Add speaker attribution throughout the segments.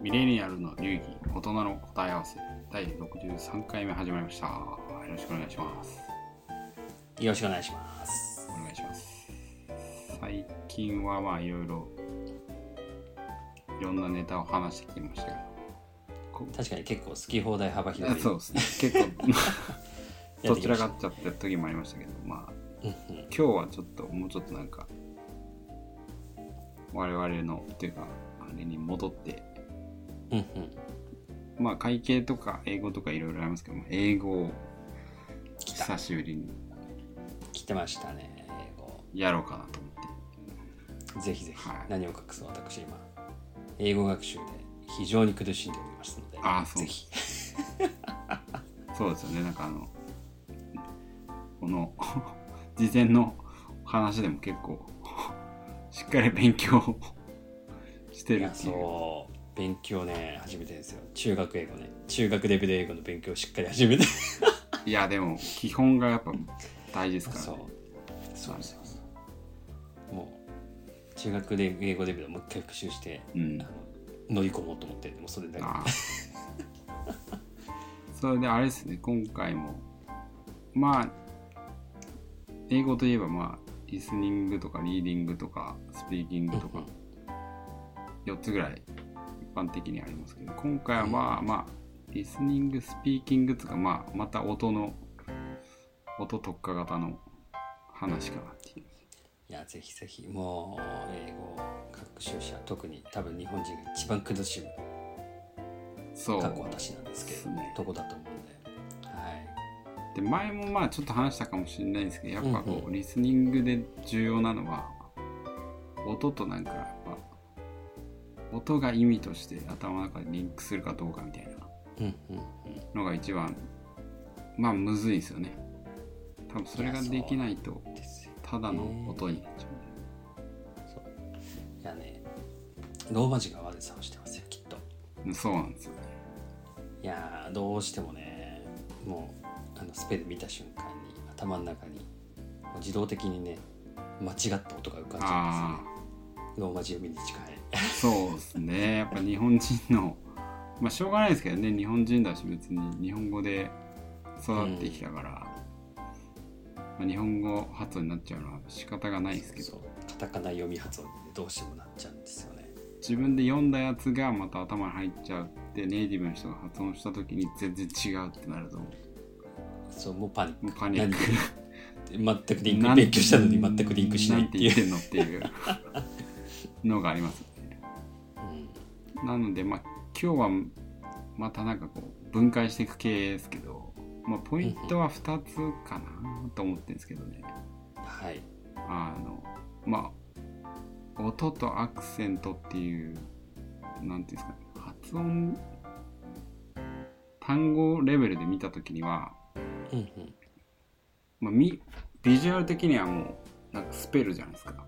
Speaker 1: ミレニアルの流儀大人の答え合わせ第63回目始まりました。よろしくお願いします。
Speaker 2: よろしくお願いします。
Speaker 1: お願いします。最近はまあいろいろいろんなネタを話してきましたけど。こ
Speaker 2: 確かに結構好き放題幅広い。
Speaker 1: そうですね。結構。
Speaker 2: や
Speaker 1: どちらかっちゃった時もありましたけどまあ
Speaker 2: うん。
Speaker 1: 今日はちょっともうちょっとなんか我々のっていうかあれに戻って
Speaker 2: うんうん。
Speaker 1: まあ会計とか英語とかいろいろありますけど英語久しぶりに。
Speaker 2: 来てましたね。英語。
Speaker 1: やろうかなと思って。
Speaker 2: ぜひぜひ、
Speaker 1: はい。
Speaker 2: 何を隠す私今。英語学習で非常に苦しんでおりますので、
Speaker 1: あーそう。
Speaker 2: ぜひ。
Speaker 1: そうですよね。なんかあのこの事前の話でも結構しっかり勉強してるっていう。
Speaker 2: そう勉強ね始めてるんですよ。中学英語ね。中学レベル英語の勉強をしっかり始めて。
Speaker 1: いやでも基本がやっぱ大事ですから
Speaker 2: そう。
Speaker 1: ね
Speaker 2: そうそうそうもう中学で英語レベルをもう一回復習して、
Speaker 1: うん。
Speaker 2: あの乗り込もうと思ってでもそれだけ。
Speaker 1: それであれですね。今回もまあ英語といえばまあリスニングとかリーディングとかスピーキングとか4つぐらい一般的にありますけど今回はまあまあリスニングスピーキングとかまあまた音の音特化型の話かなっていう。
Speaker 2: いやぜひぜひもう英語学習者特に多分日本人が一番苦しむ
Speaker 1: そう。
Speaker 2: 過去私なんですけど、
Speaker 1: ね。
Speaker 2: とこだと思うんで。はい。
Speaker 1: で前もまあちょっと話したかもしれないですけどやっぱこう、
Speaker 2: うんう
Speaker 1: リスニングで重要なのは音となんか音が意味として頭の中でリンクするかどうかみたいな。
Speaker 2: うんうんうん
Speaker 1: のが一番まあむずいですよね。多分それができないとただの音になっちゃ
Speaker 2: いやねローマ字が悪さをしてますよきっと。
Speaker 1: そうなんですよね。
Speaker 2: いやーどうしてもねもうあのスペル見た瞬間に頭の中に自動的にね間違った音が浮かんじゃ
Speaker 1: あ
Speaker 2: うんですよね。ローマ字読みに近い
Speaker 1: あそうですね。やっぱ日本人のまあしょうがないですけどね。日本人だし別に日本語で育ってきたから、まあ、日本語発音になっちゃうのは仕方がないですけど。
Speaker 2: カタカナ読み発音でどうしてもなっちゃうんですよね。
Speaker 1: 自分で読んだやつがまた頭に入っちゃうってネイティブの人が発音した時に全然違うってなると。も
Speaker 2: そうもうパニッ
Speaker 1: うパニック。
Speaker 2: ク 全くリンク。勉強したのに全くリンクしないっていう。
Speaker 1: んて言ってんのっていうのがありますなのでまあ今日はまたなんかこう分解していく系ですけど、まあ、ポイントは2つかなと思ってるんですけどね。
Speaker 2: はい。
Speaker 1: あのまあ音とアクセントっていうなんていうんですかね発音単語レベルで見た時には、
Speaker 2: うんうん。
Speaker 1: まあ、みビジュアル的にはもうなんかスペルじゃないですか。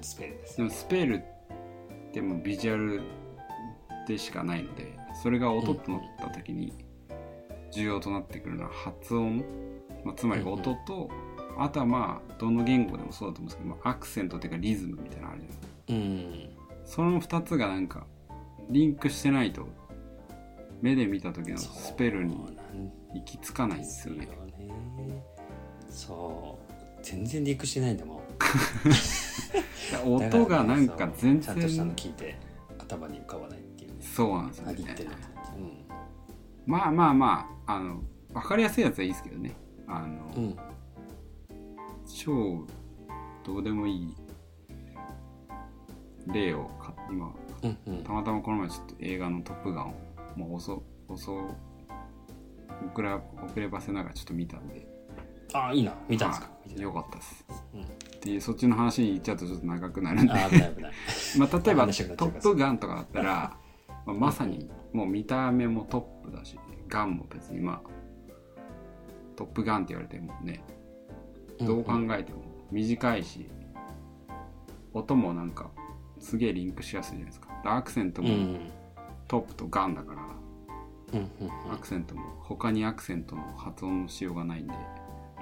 Speaker 2: スペルです
Speaker 1: でもスペルってもうビジュアルでしかないのでそれが音となった時に重要となってくるのは発音、まあ、つまり音と、あとはまあどの言語でもそうだと思うんですけど、まあ、アクセントっていうかリズムみたいなのあるじゃないですか。
Speaker 2: うん。
Speaker 1: その2つがなんかリンクしてないと目で見た時のスペルに行き着かないん
Speaker 2: で
Speaker 1: すすよね。
Speaker 2: ねそう。全然リンクしてないんだもん。
Speaker 1: 音がなんか全
Speaker 2: ちゃんとしたの
Speaker 1: 然
Speaker 2: 聞いて頭に浮かばない
Speaker 1: そうなんですよね。
Speaker 2: ってるの
Speaker 1: まあまあまああの分かりやすいやつはいいですけどね。あの、
Speaker 2: うんうん
Speaker 1: 超どうでもいい例をか今
Speaker 2: うんうん。
Speaker 1: たまたまこの前ちょっと映画の「トップガン」をもう遅遅遅れ遅ればせながらちょっと見たんで。
Speaker 2: ああいいな。見たんですか？
Speaker 1: はい
Speaker 2: 見てない。
Speaker 1: よかったです。
Speaker 2: うん。
Speaker 1: っていうそっちの話に行っちゃうとちょっと長くなるんで。まあ例えば「
Speaker 2: 話が
Speaker 1: トップガン」とかだったら、まあ、まさにもう見た目もトップだしガンも別にまあ「トップガン」って言われてもねどう考えても短いし、音もなんかすげえリンクしやすいじゃないですか。でアクセントもトップとガンだから、アクセントも他にアクセントの発音のしようがないんで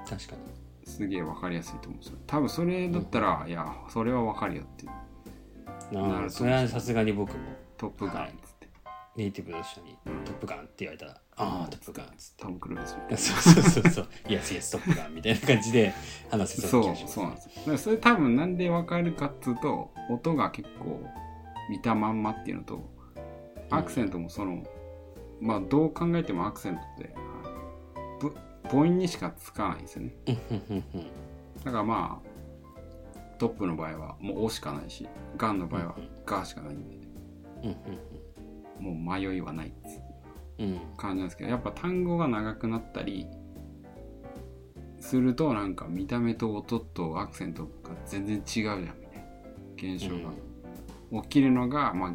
Speaker 2: 確かに。
Speaker 1: すげえ分かりやすいと思うんですよ。多分それだったら、いやそれは分かるよっていう。なると
Speaker 2: それはさすがに僕も。
Speaker 1: トップガンっ
Speaker 2: はいネイティブの人に「トップガン」って言われたら「ああトップガン」っつって。
Speaker 1: トム・クルーズ。
Speaker 2: そうそうそうそう「イエスイエストップガン」みたいな感じで話せそ
Speaker 1: そうう
Speaker 2: な気がします
Speaker 1: そうなんですよ。だからそれ多分なんでわかるかっつうと音が結構見たまんまっていうのとアクセントもその、まあどう考えてもアクセントって母音にしかつかないんですよね。
Speaker 2: うんうんうんうん。
Speaker 1: だからまあトップの場合はもう「お」しかないしガンの場合は「が」しかないんで。
Speaker 2: うん
Speaker 1: もう迷いはない感じなんですけどやっぱ単語が長くなったりするとなんか見た目と音とアクセントが全然違うじゃんみたいな現象が起きるのが、まあ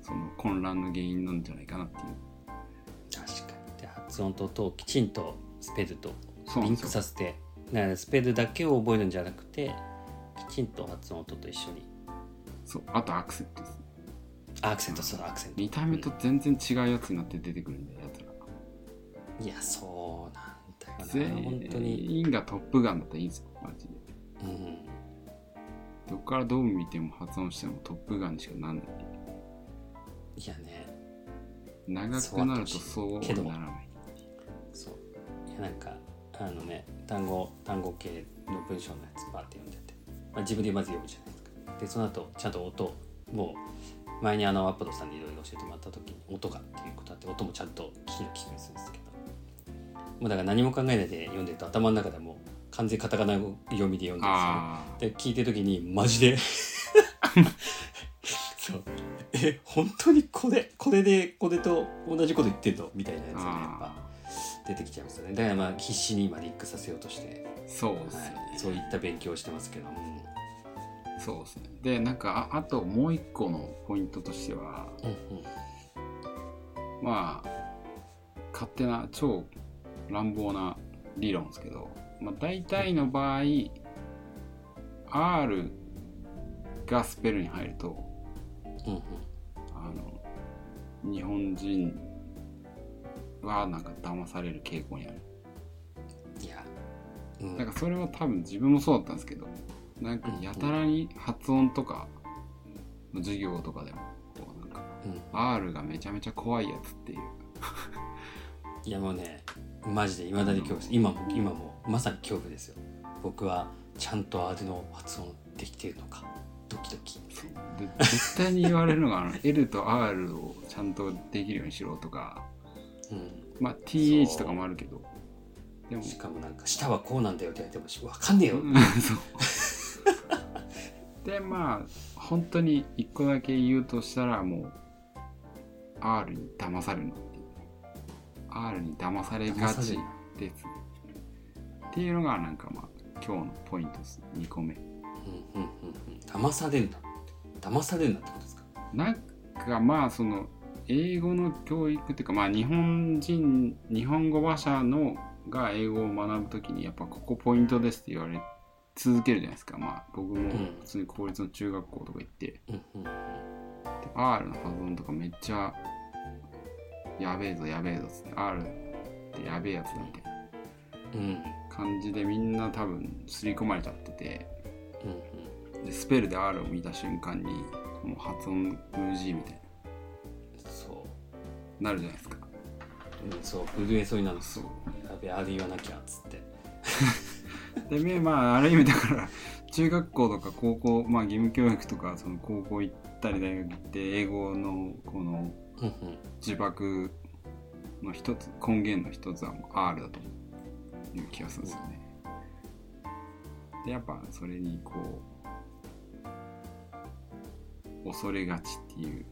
Speaker 1: その混乱の原因なんじゃないかなっていう。
Speaker 2: 確かに。で発音と音をきちんとスペルとリンクさせてだからスペルだけを覚えるんじゃなくてきちんと発音音と一緒に。
Speaker 1: そうあとアクセントです
Speaker 2: アクセントそうアクセント。
Speaker 1: 見た目と全然違うやつになって出てくるんだよやつら。
Speaker 2: いやそうなんだよな。本当に。
Speaker 1: 全員がトップガンだったらいいんですよマジで。
Speaker 2: うん。
Speaker 1: どっからどう見ても発音してもトップガンにしかなんない。
Speaker 2: いやね。
Speaker 1: 長くなるとそう。
Speaker 2: けど
Speaker 1: ならない。
Speaker 2: そう。いやなんかあのね単語単語系の文章のやつバーって読んでて、まあ、自分でまず読むじゃないですか。でその後ちゃんと音もう前にあのアップドさんにいろいろ教えてもらった時に音がっていうことあって音もちゃんと聞き聞くんですけどもうだから何も考えないで読んでると頭の中でもう完全にカタカナ読みで読んでるんですよ。
Speaker 1: あ
Speaker 2: で聞いてる時にマジでそう。え本当にこれこれでこれと同じこと言ってんのみたいなやつ
Speaker 1: ー
Speaker 2: がねやっぱ
Speaker 1: あ
Speaker 2: 出てきちゃいますよね。だからまあ必死に今リンクさせようとして、
Speaker 1: ーそうですね、
Speaker 2: はい、そういった勉強をしてますけど、
Speaker 1: そうですね。でなんかああともう一個のポイントとしては
Speaker 2: うんうん。
Speaker 1: まあ勝手な超乱暴な理論ですけど、まあ、大体の場合 R がスペルに入ると
Speaker 2: うんうん。
Speaker 1: あの日本人はなんか騙される傾向にある。
Speaker 2: いや、うん、
Speaker 1: なんかそれは多分自分もそうだったんですけどなんかやたらに発音とかの授業とかでもこうなんか
Speaker 2: うん。
Speaker 1: R がめちゃめちゃ怖いやつっていう。
Speaker 2: いやもうねマジでいまだに恐怖です。今も今もまさに恐怖ですよ。僕はちゃんと R の発音できてるのか。ドキドキ。
Speaker 1: で絶対に言われるのがあの L と R をちゃんとできるようにしろとか。
Speaker 2: うん。
Speaker 1: まあ TH とかもあるけど。でも。
Speaker 2: しかもなんか舌はこうなんだよって言われてもしわかんねえよ、
Speaker 1: うん。そうでまあ本当に一個だけ言うとしたらもう R に騙されるのっていう R に騙されがちですっていうのがなんかまあ今日のポイントです2個目。
Speaker 2: うんうんうんうん。騙されるな。騙されるなってことですか？
Speaker 1: なんかまあその英語の教育っていうかまあ日本人日本語話者のが英語を学ぶときにやっぱここポイントですって言われ続けるじゃないですか。まあ僕も普通に公立の中学校とか行って、
Speaker 2: うんうん
Speaker 1: で R の発音とかめっちゃやべえぞやべえぞっつって R ってやべえやつだみたいな。
Speaker 2: うん。うん
Speaker 1: 感じでみんな多分刷り込まれちゃってて。
Speaker 2: うん
Speaker 1: でスペルで R を見た瞬間にもう発音 NG みたい
Speaker 2: そ
Speaker 1: ななるじゃないですか。
Speaker 2: う、うん、そう。震えそうになる。
Speaker 1: そう。
Speaker 2: やべあれ言わなきゃっつって
Speaker 1: でめまあある意味だから中学校とか高校まあ義務教育とかその高校行ったり大学行って英語のこの
Speaker 2: うんうん
Speaker 1: 呪縛の一つ根源の一つはもう R だという気がするんですよね。でやっぱそれにこう恐れがちっていう。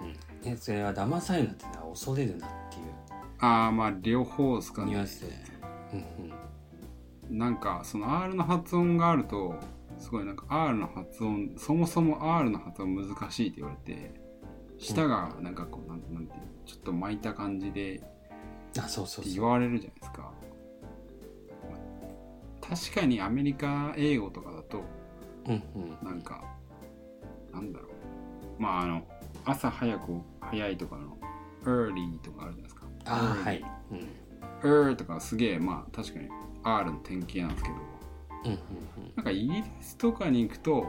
Speaker 2: うんうん。えそれは騙されるなってのは恐れるなっていう。
Speaker 1: ああまあ両方ですかね。
Speaker 2: ニュアンスで。うんうん
Speaker 1: なんかその R の発音があるとすごいなんか R の発音そもそも R の発音難しいって言われて舌がなんかこうなんなんていうのちょっと巻いた感じで
Speaker 2: あそうそう
Speaker 1: って
Speaker 2: そう
Speaker 1: 言われるじゃないですか。確かにアメリカ英語とかだと
Speaker 2: うんうん。
Speaker 1: なんかなんだろう。まああの朝早く早いとかの early とかあるじゃないですか。
Speaker 2: あーはい。うん。
Speaker 1: er とかすげえまあ確かに R の典型なんですけど
Speaker 2: うんうん
Speaker 1: なんかイギリスとかに行くと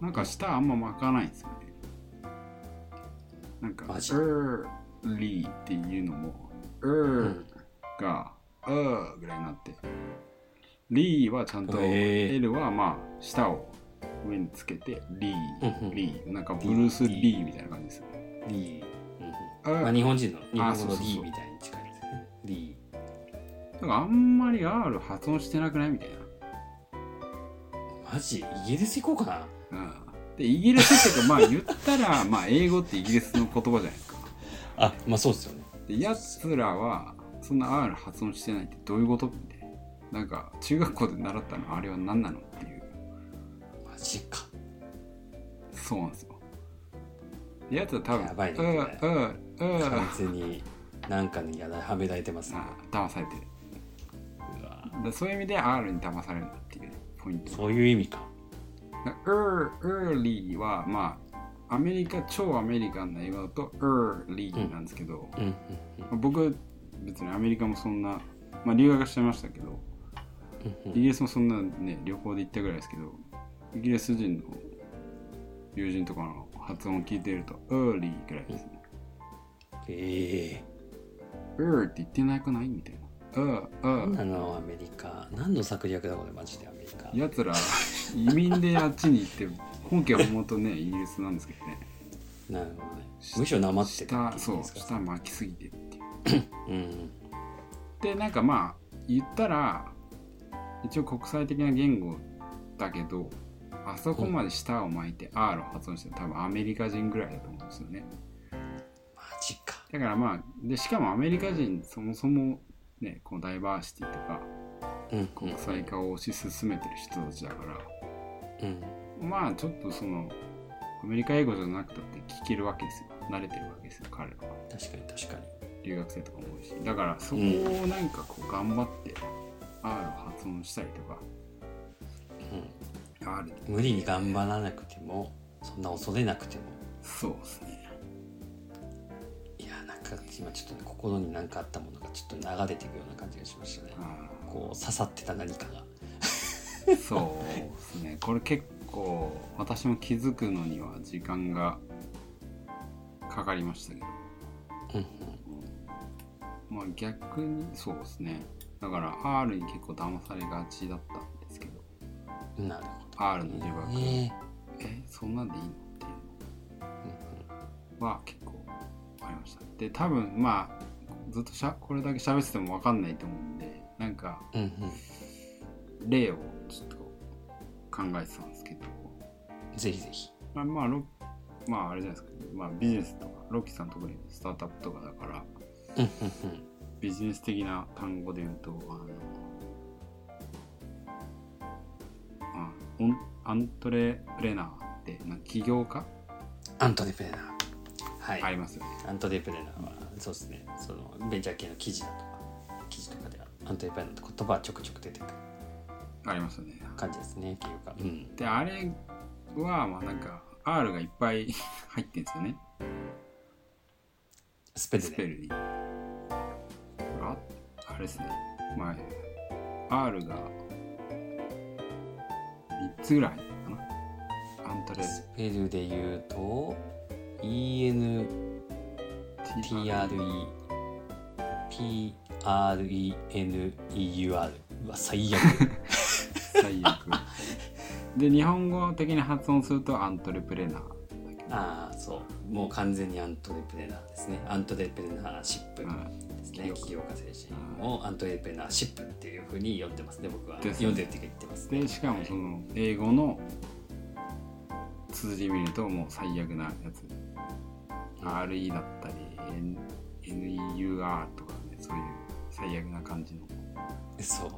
Speaker 1: なんか舌あんま巻かないんですよね。なんか
Speaker 2: マジ
Speaker 1: ？Early っていうのも er が er ぐらいになって lee はちゃんと L はまあ舌を上につけて
Speaker 2: うん
Speaker 1: lee なんかブルース・リーみたいな感じですよね。
Speaker 2: リー、
Speaker 1: あ
Speaker 2: まあ、日本人の日本語のリーみたいに近い
Speaker 1: だからあんまり R 発音してなくないみたい
Speaker 2: ーマジ？イギリス行こうかな。
Speaker 1: な、うん、でイギリスっていうかまあ言ったら まあ英語ってイギリスの言葉じゃないですか。
Speaker 2: あまあそうですよね。
Speaker 1: でやつらはそんな R 発音してないってどういうことみたいな。なんか中学校で習ったのあれは何なのっていう。
Speaker 2: マジか。
Speaker 1: そうなんですよ。でやつは多分
Speaker 2: やばいね
Speaker 1: うんうんうん
Speaker 2: 完全になんかにやらはめられてますね。
Speaker 1: あ騙されてる
Speaker 2: うわ
Speaker 1: でそういう意味で R に騙されるっていうねポイント。
Speaker 2: そういう意味か。
Speaker 1: だ er, early はまあアメリカ超アメリカンな英語だと early なんですけど、
Speaker 2: うん
Speaker 1: 僕別にアメリカもそんな、まあ、留学してましたけど
Speaker 2: うん
Speaker 1: イギリスもそんなね旅行で行ったぐらいですけどイギリス人の友人とかの発音を聞いてると early ぐらいですね。
Speaker 2: え。
Speaker 1: Er って言ってなくない？みたいな er
Speaker 2: え
Speaker 1: er
Speaker 2: あのアメリカ？何の策略だこれマジでアメリカ？
Speaker 1: やつら移民であっちに行って本家は本当ねイギリスなんですけどね。
Speaker 2: なるほどね。むしろなまってた
Speaker 1: そう下巻きすぎてっていう。
Speaker 2: うん。
Speaker 1: でなんかまあ言ったら一応国際的な言語だけどあそこまで舌を巻いて R を発音してる。多分アメリカ人ぐらいだと思うんですよね。
Speaker 2: マジか。
Speaker 1: だからまあでしかもアメリカ人そもそもねこうダイバーシティとか
Speaker 2: うん
Speaker 1: 国際化を推し進めてる人たちだから。
Speaker 2: うん。
Speaker 1: まあちょっとそのアメリカ英語じゃなくたって聞けるわけですよ。慣れてるわけですよ彼らは。
Speaker 2: 確かに確かに。
Speaker 1: 留学生とかも多いし。だからそこをなんかこう頑張って R を発音したりとか、R で
Speaker 2: 無理に頑張らなくてもそんな恐れなくても。
Speaker 1: そうですね
Speaker 2: か今ちょっとね心に何かあったものがちょっと流れていくような感じがしましたね。
Speaker 1: あ
Speaker 2: こう刺さってた何かが。
Speaker 1: ーそうですね。これ結構私も気づくのには時間がかかりましたけど。
Speaker 2: うん
Speaker 1: まあ逆にそうですね。だから R に結構騙されがちだったんですけど。
Speaker 2: うんなるほ
Speaker 1: R の呪
Speaker 2: ど
Speaker 1: 縛、
Speaker 2: ね
Speaker 1: えそんなんでいいの？っていう。のは結構ました。で多分まあずっとしゃこれだけ喋ってても分かんないと思うんでなんか
Speaker 2: うんうん。
Speaker 1: 例をちょっと考えてたんですけど。
Speaker 2: ぜひぜひ。
Speaker 1: まあまあロまああれじゃないですか、まあ、ビジネスとかロッキーさん特にスタートアップとかだから
Speaker 2: うんうん
Speaker 1: ビジネス的な単語で言うとあのあオンアントレプレナーってな起業家？
Speaker 2: アントレプレナー。はい、
Speaker 1: ありますよね、
Speaker 2: アントレプレナーはそうですね。そのベンチャー系の記事だとか記事とかではアントレプレナーって言葉はちょくちょく出てくる。
Speaker 1: ありますよね。
Speaker 2: 感じですねっていうん。
Speaker 1: であれはまあなんか R がいっぱい 入ってんですよね。
Speaker 2: スペルで。
Speaker 1: スペルにああれですね。まあ R が3つぐらいかな。アントレ
Speaker 2: スペルで言うと ENTRE PRENEUR うわ最悪。
Speaker 1: 最悪。で日本語的に発音するとアントレプレナー。
Speaker 2: ああそう。もう完全にアントレプレナーですね。アントレプレナーシップですね、
Speaker 1: うん
Speaker 2: 起業家精神をアントレプレナーシップっていうふうに呼んでますね。僕は。
Speaker 1: ね
Speaker 2: 読んでるって言ってますね。
Speaker 1: でしかもその英語の綴り見るともう最悪なやつ。RE だったり N- NEUR とかねそういう最悪な感じの。
Speaker 2: そう。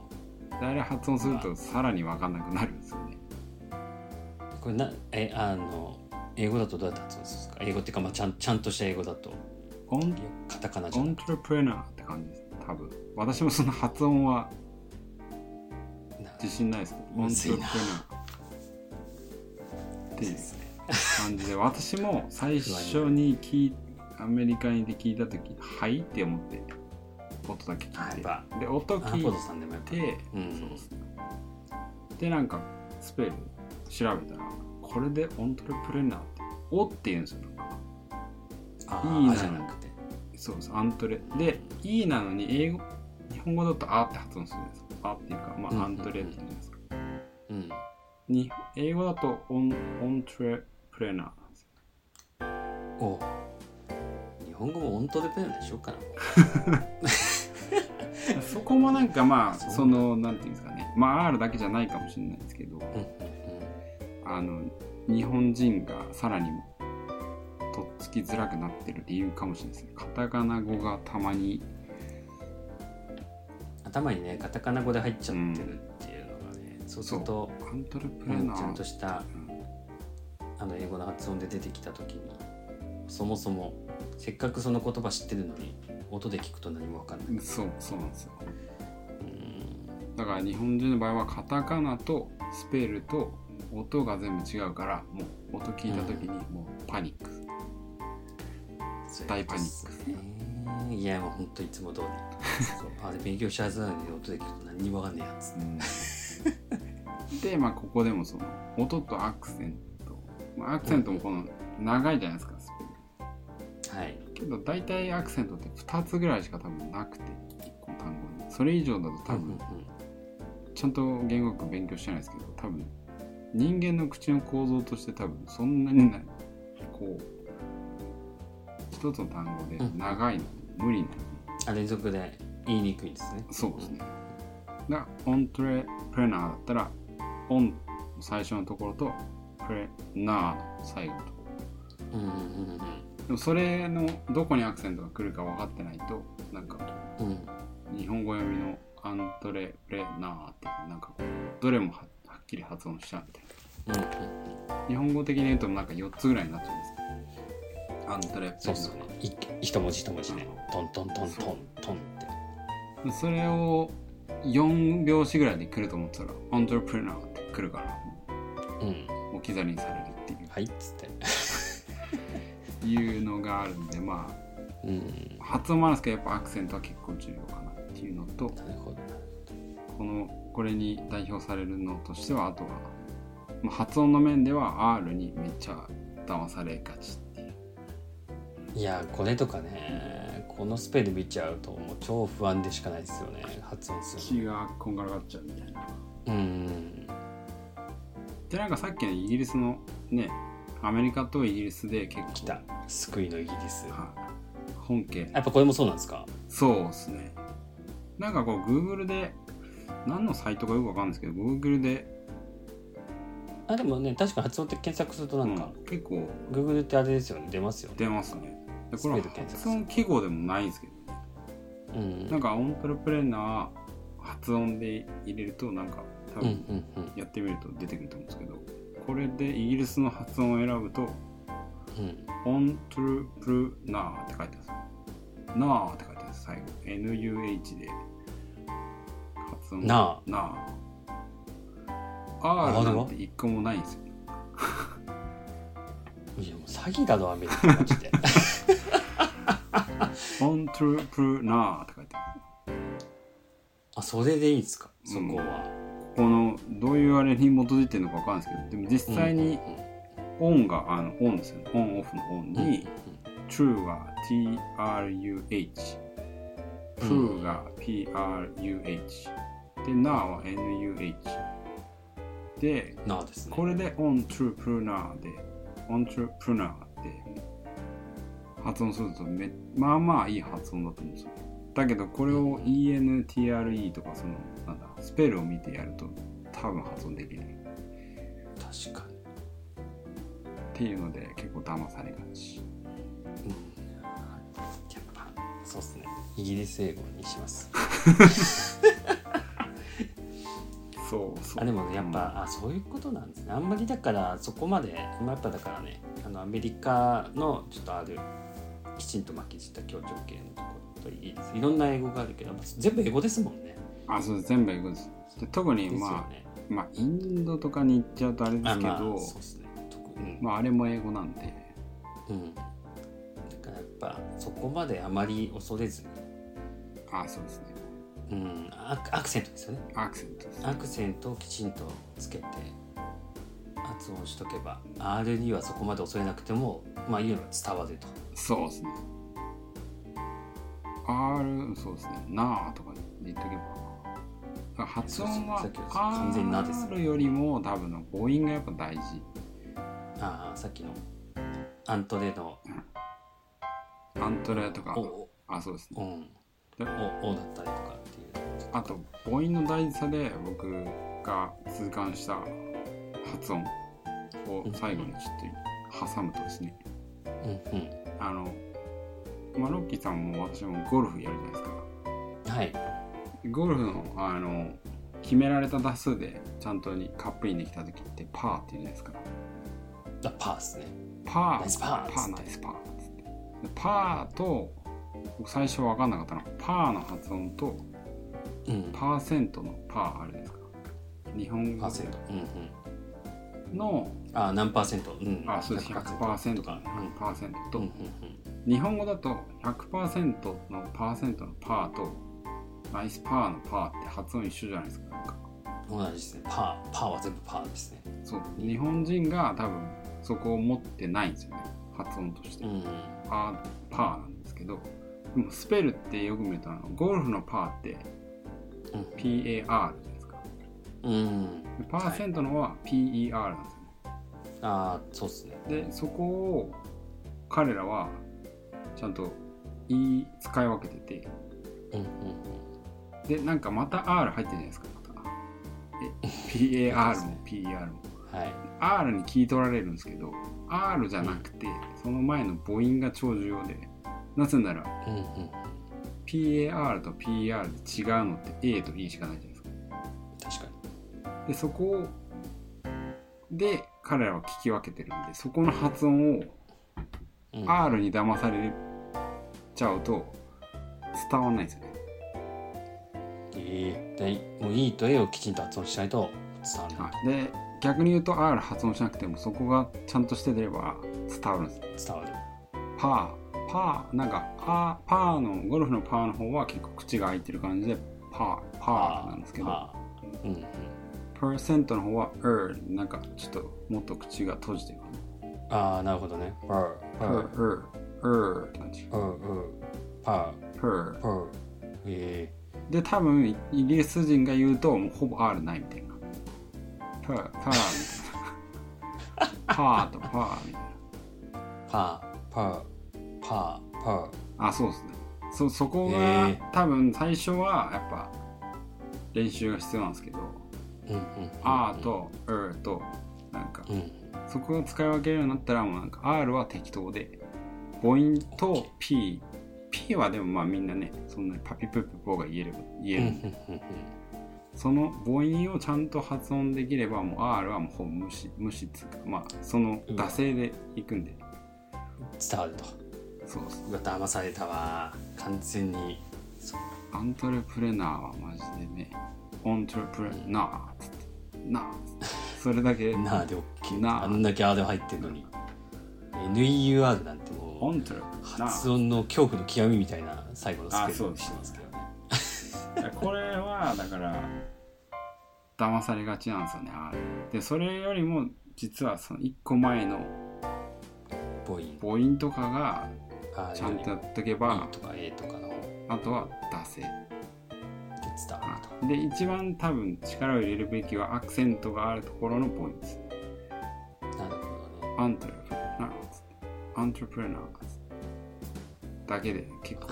Speaker 1: であれ発音するとさらに分かんなくなるんですよね。
Speaker 2: これなえあの英語だとどうやって発音するんですか？英語っていうか、まあ、ちゃんちゃんとした英語だと。
Speaker 1: オン
Speaker 2: カタカナじ
Speaker 1: オ
Speaker 2: ゃなく
Speaker 1: ントレプレナーって感じです。多分。私もその発音は自信ないですけど。オントプレナーっていう感じで私も最初に聞いアメリカにで聞いた時「はい」って思って音だけ聞いて。で音聞い
Speaker 2: ードさんでもやっぱ。
Speaker 1: て
Speaker 2: うん
Speaker 1: でなんかスペル調べたらこれでオントレプレナーって「お」って言うんですよ。なんか
Speaker 2: あ
Speaker 1: E な
Speaker 2: あじゃなくて。
Speaker 1: そうですアントレ。で E なのに英語日本語だと「あ」って発音するんですあっていうか、ま
Speaker 2: うん
Speaker 1: あ、アントレって言うんですに英語だとオンオントレプレナー。なんですよ
Speaker 2: お。日本語もオントレプレーナーにしようかな。
Speaker 1: そこもなんかまあ
Speaker 2: そ
Speaker 1: のなんていうんですかね。まあ R だけじゃないかもしれないですけど。
Speaker 2: うんうん
Speaker 1: あの日本人がさらにとっつきづらくなってる理由かもしれないですね。カタカナ語がたまに。
Speaker 2: 頭にねカタカナ語で入っちゃってるっていうのがね、そうすると
Speaker 1: アントレプ
Speaker 2: うんちゃん
Speaker 1: レナー
Speaker 2: としたあの英語の発音で出てきた時にそもそもせっかくその言葉知ってるのに音で聞くと何も分かんない。
Speaker 1: うんそうそうなんですよ。
Speaker 2: うん。
Speaker 1: だから日本人の場合はカタカナとスペルと音が全部違うからもう音聞いた時にもうパニック、大パニック
Speaker 2: いやもうほんといつも通り。あれ勉強しはずなのに音で聞くと何にも分かんねえやつ
Speaker 1: でまあここでもその音とアクセント、まあ、アクセントもこの長いじゃないですかスペル
Speaker 2: はい
Speaker 1: けど大体アクセントって2つぐらいしか多分なくて1個の単語に。それ以上だと多分ちゃんと言語学勉強してないですけど多分人間の口の構造として多分そんなにない。こう一つの単語で長いの無理なの。
Speaker 2: あ連続で言いにくいんですね。
Speaker 1: そうですね。がオントレプレナーだったらオンの最初のところとプレナーの最後のとこ
Speaker 2: うんうんうん
Speaker 1: ろでもそれのどこにアクセントが来るか分かってないとなんか日本語読みのアントレプレナーってなんかこうどれもははっきり発音しちゃうみたいな。
Speaker 2: うんうん
Speaker 1: 日本語的に言うとなんか4つぐらいになっちゃうんですアントレプレナー。
Speaker 2: そうっすよね。い一文字一文字ね。トントントントントンって。
Speaker 1: それを4拍子ぐらいで来ると思ってたらアントレプレナー来るから
Speaker 2: うん。
Speaker 1: 置き去りにされるっていう。
Speaker 2: はいっつって。
Speaker 1: いうのがあるんでま
Speaker 2: うん。
Speaker 1: あ発音もあるんですけどやっぱアクセントは結構重要かなっていうのとこのこれに代表されるのとしてはあとは、まあ、発音の面では R にめっちゃ騙されがちっていう。
Speaker 2: いやこれとかねこのスペル見ちゃうともう超不安でしかないですよね発音する
Speaker 1: 血がこんがらがっちゃうみたいな。
Speaker 2: のうん
Speaker 1: でなんかさっきのイギリスのねアメリカとイギリスで結構
Speaker 2: 来た。救いのイギリス。
Speaker 1: はい。本家。
Speaker 2: やっぱこれもそうなんですか？
Speaker 1: そうですね。なんかこう Google で何のサイトかよくわかんないですけど Google で
Speaker 2: あでもね確か発音って検索するとなんか、
Speaker 1: うん結構
Speaker 2: Google ってあれですよね。出ますよね。
Speaker 1: 出ますね。でこれは発音記号でもないんですけど
Speaker 2: うん。
Speaker 1: なんかオントレプレーナー発音で入れるとなんか多分やってみると出てくると思うんですけど、これでイギリスの発音を選ぶと
Speaker 2: うん。
Speaker 1: オントレプレナーって書いてあるんですナーって書いてあるんです。最後。NUH で。発音。
Speaker 2: な
Speaker 1: なあ。R なんて一個もないんですよ。
Speaker 2: いやもう詐欺だぞアメリカマジで。
Speaker 1: オントレプレナーって書いてある。
Speaker 2: あそれでいいですか？そ
Speaker 1: うん。
Speaker 2: こは、
Speaker 1: このどういうあれに基づいてるのかわかんないですけどでも実際にオンがあのオンですよね。オンオフのオンに true が TRUH プーが PRUH で now は NUH で
Speaker 2: なあですね。
Speaker 1: これで on entrepreneur で entrepreneur で発音するとめまあまあいい発音だと思うんですよ。だけどこれを ENTRE とかそのなんだスペルを見てやると多分発音できない。っ
Speaker 2: 確かに。
Speaker 1: ていうので結構騙されがち。
Speaker 2: うん。やっぱそうっすね。イギリス英語にします。
Speaker 1: そうそう。
Speaker 2: あでもねやっぱ、あそういうことなんですね。あんまりだからそこまでまあやっぱだからねあのアメリカのちょっとあるきちんと巻きついた協調系のところとイギリスいろんな英語があるけど全部英語ですもんね
Speaker 1: あそう全部英語です。で特にまあ
Speaker 2: ね。
Speaker 1: まあインドとかに行っちゃうとあれですけど
Speaker 2: あね。
Speaker 1: まああれも英語なんで。
Speaker 2: うん、だからやっぱそこまであまり恐れずに、
Speaker 1: あそうですね。
Speaker 2: うん、アクセントですよね。
Speaker 1: アクセントです
Speaker 2: アクセントをきちんとつけて発音しとけば R にはそこまで恐れなくてもまあ言えば伝わると。
Speaker 1: そうですね。R そうですね。なあとか言っとけば発音は
Speaker 2: 完全になです
Speaker 1: よりも多分の母音がやっぱ大事。
Speaker 2: ああさっきの。アントレの。
Speaker 1: アントレとか
Speaker 2: お
Speaker 1: あそうですね。
Speaker 2: おおだったりとかっていう。
Speaker 1: あと母音の大事さで僕が痛感した発音を最後にちょっと挟むとですね。
Speaker 2: うんうん。
Speaker 1: あの、まあ、ロッキーさんも私もゴルフやるじゃないですか。
Speaker 2: はい
Speaker 1: ゴルフのあの決められた打数でちゃんとにカップインできた時ってパーって言うじゃないですか。
Speaker 2: あパーですね。
Speaker 1: パー
Speaker 2: ナイスパー
Speaker 1: パーナイスパーパーと僕最初分かんなかったのはパーの発音と
Speaker 2: うん。
Speaker 1: パーセントのパーあるじゃないですか。日本語
Speaker 2: パーセント。うんうん。
Speaker 1: の
Speaker 2: あ何パーセント？うん。
Speaker 1: あそうです。100%
Speaker 2: とか。うん。
Speaker 1: 100%と、
Speaker 2: うんうん
Speaker 1: 日本語だと100%のパーセントのパーとナイスパーのパーって発音一緒じゃないですか。なんか
Speaker 2: うん同じですね。パーパーは全部パーですね。
Speaker 1: そう。日本人が多分そこを持ってないんですよね。発音として、
Speaker 2: うん
Speaker 1: パーパーなんですけど。でもスペルってよく見るとあのゴルフのパーって
Speaker 2: うん。
Speaker 1: PAR じゃないですか。
Speaker 2: うん。
Speaker 1: でパーセントのは PER なんですよね、
Speaker 2: ああそうっすね。
Speaker 1: でそこを彼らはちゃんと言い使い分けてて。
Speaker 2: うんうん
Speaker 1: でなんかまた R 入ってるじゃないですかまた。え PAR も PER も
Speaker 2: うんはい。
Speaker 1: R に聞い取られるんですけど R じゃなくてその前の母音が超重要でなぜなら
Speaker 2: うんうん
Speaker 1: PAR と PER で違うのって A と E しかないじゃないですか。
Speaker 2: 確か
Speaker 1: でそこをで彼らは聞き分けてるんでそこの発音を R に騙されちゃうと伝わんないんですよね
Speaker 2: ええでもういいと A をきちんと発音しないと伝わらない。
Speaker 1: はい。で逆に言うと R 発音しなくてもそこがちゃんとしてれば伝わるんです。
Speaker 2: 伝わる。
Speaker 1: パーパーなんかパーパーのゴルフのパーの方は結構口が開いてる感じでパーパーなんですけど。
Speaker 2: パーうんうん。
Speaker 1: パーセントの方は er なんかちょっともっと口が閉じてる
Speaker 2: ああなるほどね。パーパー
Speaker 1: er er er って感じ。
Speaker 2: パーうん。パ
Speaker 1: per
Speaker 2: ーパーえ
Speaker 1: で多分イイギリス人が言うともうほぼ R ないみたいな。per per みたいな。パーとパーみたいな。
Speaker 2: ー、パーパーパーパー。
Speaker 1: あそうですね。そそこが、
Speaker 2: へー。
Speaker 1: 多分最初はやっぱ練習が必要なんですけど
Speaker 2: うんうん「
Speaker 1: あ」と「er」となんか
Speaker 2: うん。
Speaker 1: そこを使い分けるようになったらもうなんか R は適当で母音と P P はでもまあみんなねそんなにパピプップポーが言えれば言える、その母音をちゃんと発音できればもう R はもうほぼ無視無視っつうかまあその惰性でいくんで、
Speaker 2: 伝わると
Speaker 1: そうです
Speaker 2: うわ騙されたわ完全に
Speaker 1: アントレプレナーはマジでねオントレプレナーっつってなあそれだけ
Speaker 2: なあで OK
Speaker 1: なあ
Speaker 2: あんだけあで入ってるのに NEUR なんてもう
Speaker 1: オントレプ
Speaker 2: 発音の恐怖の極みみたいな最後のスペル。
Speaker 1: あそうです。
Speaker 2: してますけどね
Speaker 1: ーこれはだから騙されがちなんですよね R でそれよりも実はその1個前の
Speaker 2: 母音
Speaker 1: 母音とかが
Speaker 2: あ
Speaker 1: ちゃんとやっとけ
Speaker 2: E
Speaker 1: ば
Speaker 2: とか A とかの。で
Speaker 1: あとは惰性
Speaker 2: 伝わると。
Speaker 1: で一番多分力を入れるべきはアクセントがあるところのポイントです。
Speaker 2: なるほどね。
Speaker 1: アントレプレナーアントレプレナーだけで結構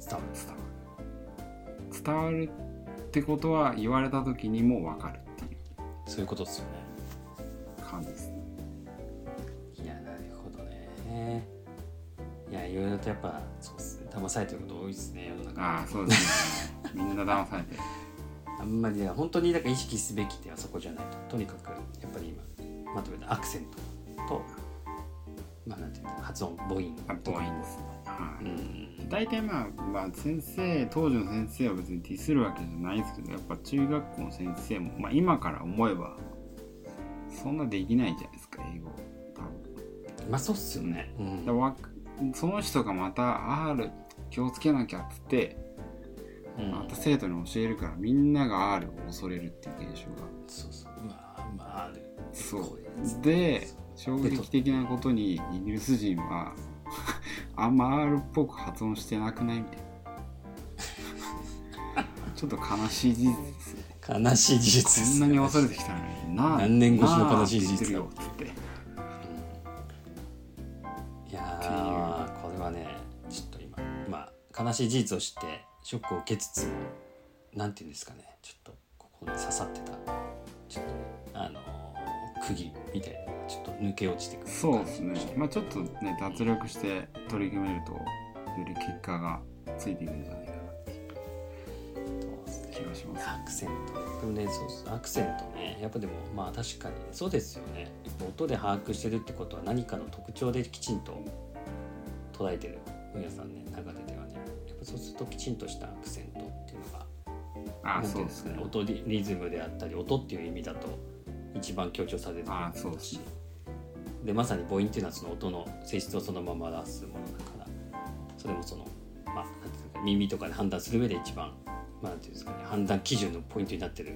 Speaker 2: 伝わる
Speaker 1: 伝わる伝わるってことは言われた時にも分かるっていう。
Speaker 2: そういうことですよね。
Speaker 1: 感じですね。
Speaker 2: いやなるほどね。いやいろいろとやっぱそうです。ね騙されてること多いですね世の中。
Speaker 1: ああそうですね。みんな騙されてる
Speaker 2: あんまりね本当になんか意識すべきってはそこじゃないと。とにかくやっぱり今まとめたアクセントとまあなんていうの発音母音
Speaker 1: あ
Speaker 2: とか。
Speaker 1: 母音ですはい
Speaker 2: うん。
Speaker 1: 大体まあ、まあ、先生当時の先生は別にディスるわけじゃないですけどやっぱ中学校の先生も、まあ、今から思えばそんなできないじゃないですか英語。多分。
Speaker 2: まあそうっすよね、うん。
Speaker 1: だわその人がまた R 気をつけなきゃっつって
Speaker 2: うん
Speaker 1: また生徒に教えるからみんなが R を恐れるっていう現象が。
Speaker 2: そうそう。うわまあある。
Speaker 1: そう。で衝撃的なことにイギリス人は あんま R っぽく発音してなくないみたいな。ちょっと悲しい事実ですね。
Speaker 2: 悲しい事実
Speaker 1: こんなに忘れてきたのに
Speaker 2: 何年越しの悲しい事実
Speaker 1: なあって
Speaker 2: いやーこれはねちょっと今今悲しい事実を知ってショックを受けつつもなんていうんですかねちょっとここに刺さってたちょっとねあのー釘みたいなちょっと抜け落ちてくる
Speaker 1: そうですね。まあちょっとね脱力して取り組めるとより結果がついていくんじゃないかなって気がします。
Speaker 2: アクセント。でもねそうアクセントね。やっぱでもまあ確かにそうですよね。音で把握してるってことは何かの特徴できちんと捉えてる皆さんね中でではね。やっぱそうするときちんとしたアクセントっていうのが
Speaker 1: あそうんですね
Speaker 2: 音リリズムであったり音っていう意味だと一番強調されてる
Speaker 1: あそうですね
Speaker 2: でまさに母音っていうのはその音の性質をそのまま出すものだからそれもそのまあなんていうか耳とかで判断する上で一番まあなんていうんですかね判断基準のポイントになってる。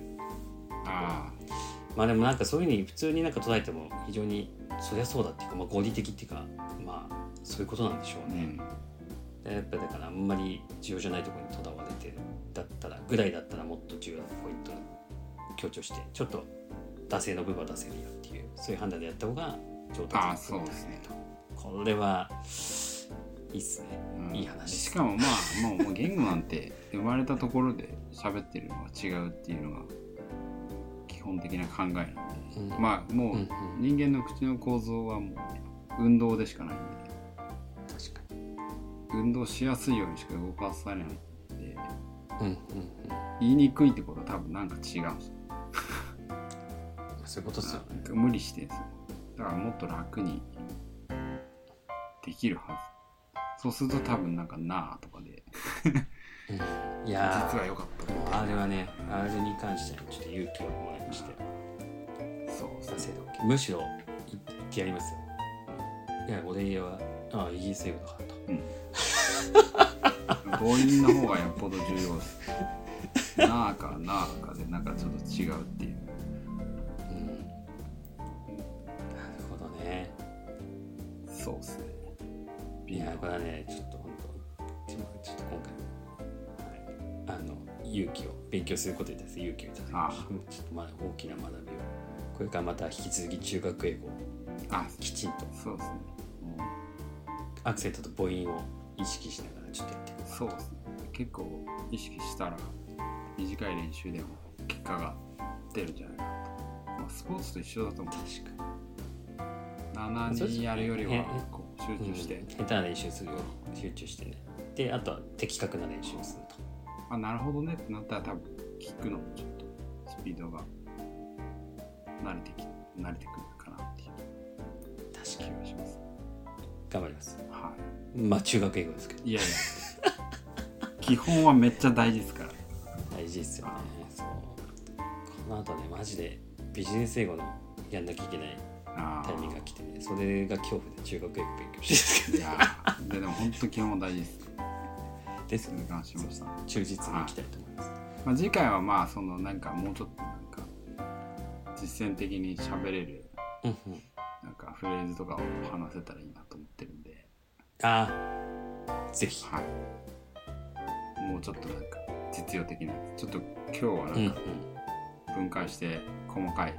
Speaker 1: あ
Speaker 2: まあでもなんかそういうふうに普通になんか捉えても非常にそりゃそうだっていうか、まあ、合理的っていうかまあそういうことなんでしょうね。
Speaker 1: あうん。
Speaker 2: でやっぱりだからあんまり重要じゃないところにとらわれてる。だったらぐらいだったらもっと重要なポイントを強調してちょっと惰性の部分は出せるよっていうそういう判断でやった方が上達
Speaker 1: ああそうですね。
Speaker 2: と。これはいいっすね、
Speaker 1: うん。
Speaker 2: いい話。
Speaker 1: しかもまあもうもう言語なんて 生まれたところで喋ってるのは違うっていうのが基本的な考えなんで。
Speaker 2: うん。
Speaker 1: まあもう人間の口の構造はもう運動でしかないんで。
Speaker 2: 確かに。
Speaker 1: 運動しやすいようにしか動かされないんで。
Speaker 2: うんうんうん。
Speaker 1: 言いにくいってことは多分なんか違うんですよ。
Speaker 2: そういうことですよね。
Speaker 1: 無理してんですよだからもっと楽にできるはず。そうすると多分なんか「なあ」とかで。
Speaker 2: うん。いやー。
Speaker 1: 実は良かった
Speaker 2: あれはねあれに関してはちょっと勇気をもらいまして。
Speaker 1: そう
Speaker 2: させておきむしろ言ってやりますよ。いや俺はああイギリス英語だからと。
Speaker 1: 母音の方がよっぽど重要です。なあかなあかでなんかちょっと違うっていう。
Speaker 2: これはねちょっと本当ちょっと今回、はい、あの勇気を勉強することに対する勇気をいただきまちょっとまだ大きな学びをこれからまた引き続き中学英語を
Speaker 1: あ、
Speaker 2: きちんと
Speaker 1: そうですね。
Speaker 2: アクセントと母音を意識しながらちょっとやっていく
Speaker 1: そうですね。結構意識したら短い練習でも結果が出るんじゃないかなと。まあ、スポーツと一緒だと思う。
Speaker 2: 確か
Speaker 1: 7人やるよりはこう集
Speaker 2: に
Speaker 1: 中して、
Speaker 2: うん。下手な練習するより集中してね。であとは的確な練習をすると。
Speaker 1: あ、なるほどねってなったら多分聞くのもちょっとスピードが慣れてき慣れてくるかなっていう。
Speaker 2: 確
Speaker 1: 気がします。
Speaker 2: 頑張ります。
Speaker 1: はい。
Speaker 2: まあ中学英語ですけど。
Speaker 1: いやいや。基本はめっちゃ大事ですから。
Speaker 2: 大事ですよね。そう。この後ねマジでビジネス英語のやんなきゃいけない。
Speaker 1: あ
Speaker 2: タイミングが来てねそれが恐怖で中学英語勉強してるんですけ
Speaker 1: いやーででも本当基本は大事です。
Speaker 2: どです
Speaker 1: 痛感しました、
Speaker 2: 忠実にいきたいと思います。
Speaker 1: まあ、次回はまあそのなんかもうちょっとなんか実践的に喋れる
Speaker 2: うんうん。
Speaker 1: なんかフレーズとかを話せたらいいなと思ってるんで。
Speaker 2: ああ。ぜひ。
Speaker 1: はい。もうちょっとなんか実用的なちょっと今日は
Speaker 2: うんうん
Speaker 1: なん。か分解して細かい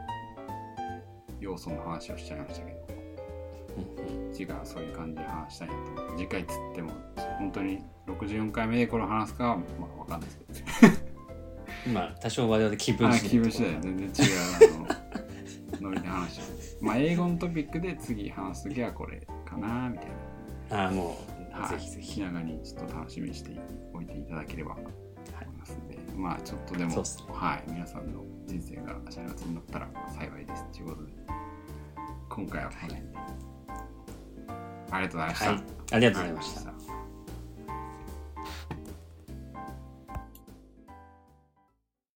Speaker 1: 要素の話をしちゃいましたけど。次回はそういう感じで話したいなと次回っつっても本当に64回目でこれを話すかはまあ分かんないですけど。
Speaker 2: まあ多少我々気分
Speaker 1: あ
Speaker 2: 次
Speaker 1: 気分次第で全然違うあの ノリで話しまあ英語のトピックで次話す時はこれかなみたい
Speaker 2: ああもう、
Speaker 1: な、はい、
Speaker 2: ぜひぜひ。
Speaker 1: 気長にちょっと楽しみにしておいていただければと思いますんで、まあちょっとでも、
Speaker 2: ね。
Speaker 1: はい皆さんの人生が幸せになったら幸いです。ということで今回はこの辺で、ありがとうございました、
Speaker 2: はい。ありがとうございました